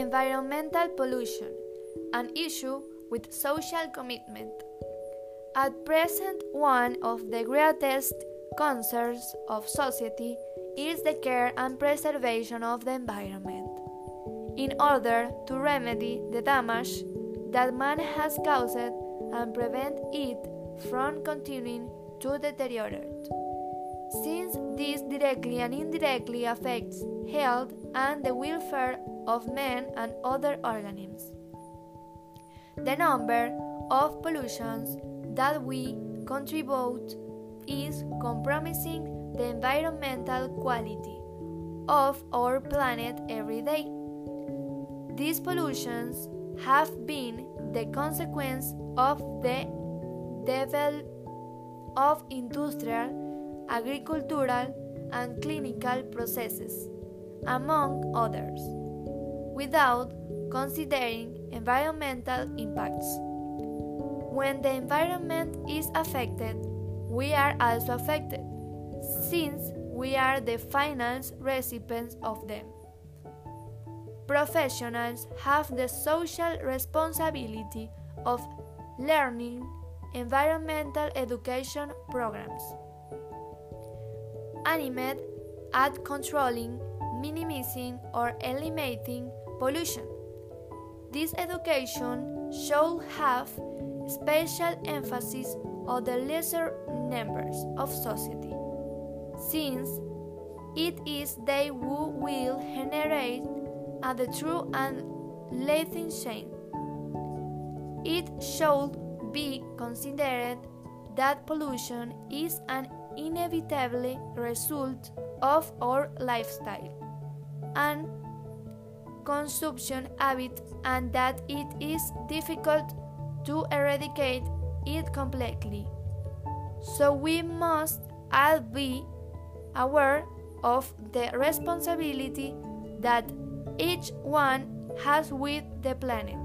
Environmental pollution, an issue with social commitment. At present, one of the greatest concerns of society is the care and preservation of the environment. In order to remedy the damage that man has caused and prevent it from continuing to deteriorate. Since this directly and indirectly affects health and the welfare of men and other organisms. The number of pollutions that we contribute is compromising the environmental quality of our planet every day. These pollutions have been the consequence of the development of industrial, agricultural, and clinical processes, among others, without considering environmental impacts. When the environment is affected, we are also affected, since we are the final recipients of them. Professionals have the social responsibility of learning environmental education programs aimed at controlling, minimizing, or eliminating pollution. This education should have special emphasis on the lesser members of society, since it is they who will generate a the true and lasting change. It should be considered that pollution is an inevitable result of our lifestyle and consumption habit and that it is difficult to eradicate it completely. So we must all be aware of the responsibility that each one has with the planet,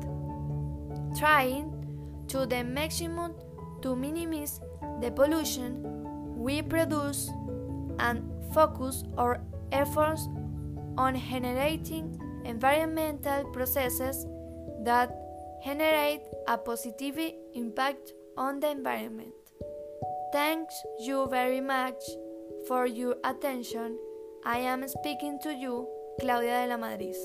trying to the maximum to minimize the pollution we produce and focus our efforts on generating environmental processes that generate a positive impact on the environment. Thanks you very much for your attention. I am speaking to you, Claudia de la Madrid.